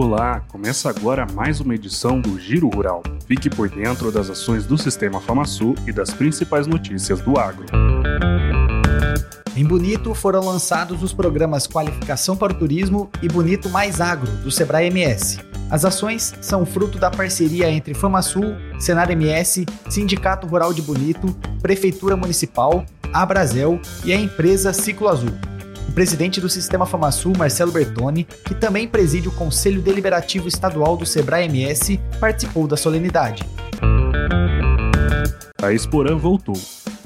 Olá, começa agora mais uma edição do Giro Rural. Fique por dentro das ações do Sistema FamaSul e das principais notícias do agro. Em Bonito foram lançados os programas Qualificação para o Turismo e Bonito Mais Agro, do Sebrae MS. As ações são fruto da parceria entre FamaSul, Senar MS, Sindicato Rural de Bonito, Prefeitura Municipal, Abrazel e a empresa Ciclo Azul. O presidente do Sistema FamaSul, Marcelo Bertoni, que também preside o Conselho Deliberativo Estadual do Sebrae MS, participou da solenidade. A Exporã voltou.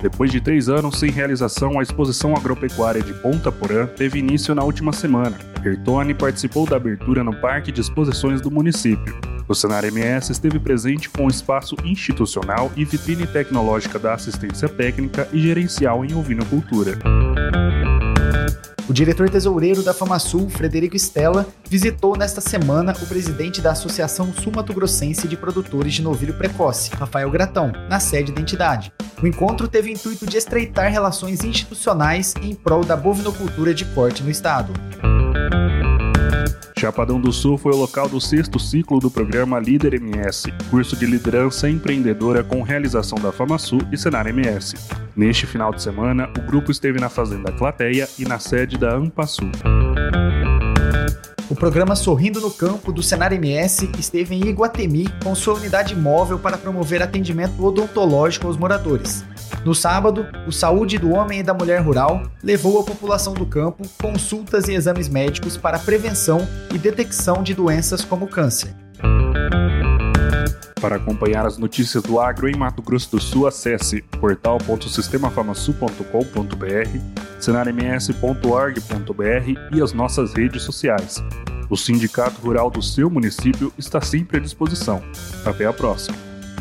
Depois de três anos sem realização, a exposição agropecuária de Ponta Porã teve início na última semana. Bertoni participou da abertura no Parque de Exposições do município. O Senar MS esteve presente com o espaço institucional e vitrine tecnológica da assistência técnica e gerencial em ovinocultura. O diretor tesoureiro da FamaSul, Frederico Stella, visitou nesta semana o presidente da Associação Sul-Mato-Grossense de Produtores de Novilho Precoce, Rafael Gratão, na sede da entidade. O encontro teve o intuito de estreitar relações institucionais em prol da bovinocultura de corte no estado. Chapadão do Sul foi o local do sexto ciclo do programa Líder MS, curso de liderança empreendedora com realização da FamaSul e Senar MS. Neste final de semana, o grupo esteve na Fazenda Clateia e na sede da Ampasul. O programa Sorrindo no Campo do Senar MS esteve em Iguatemi com sua unidade móvel para promover atendimento odontológico aos moradores. No sábado, o Saúde do Homem e da Mulher Rural levou à população do campo consultas e exames médicos para prevenção e detecção de doenças como câncer. Para acompanhar as notícias do agro em Mato Grosso do Sul, acesse portal.sistemafamasul.com.br, senarms.org.br e as nossas redes sociais. O Sindicato Rural do seu município está sempre à disposição. Até a próxima!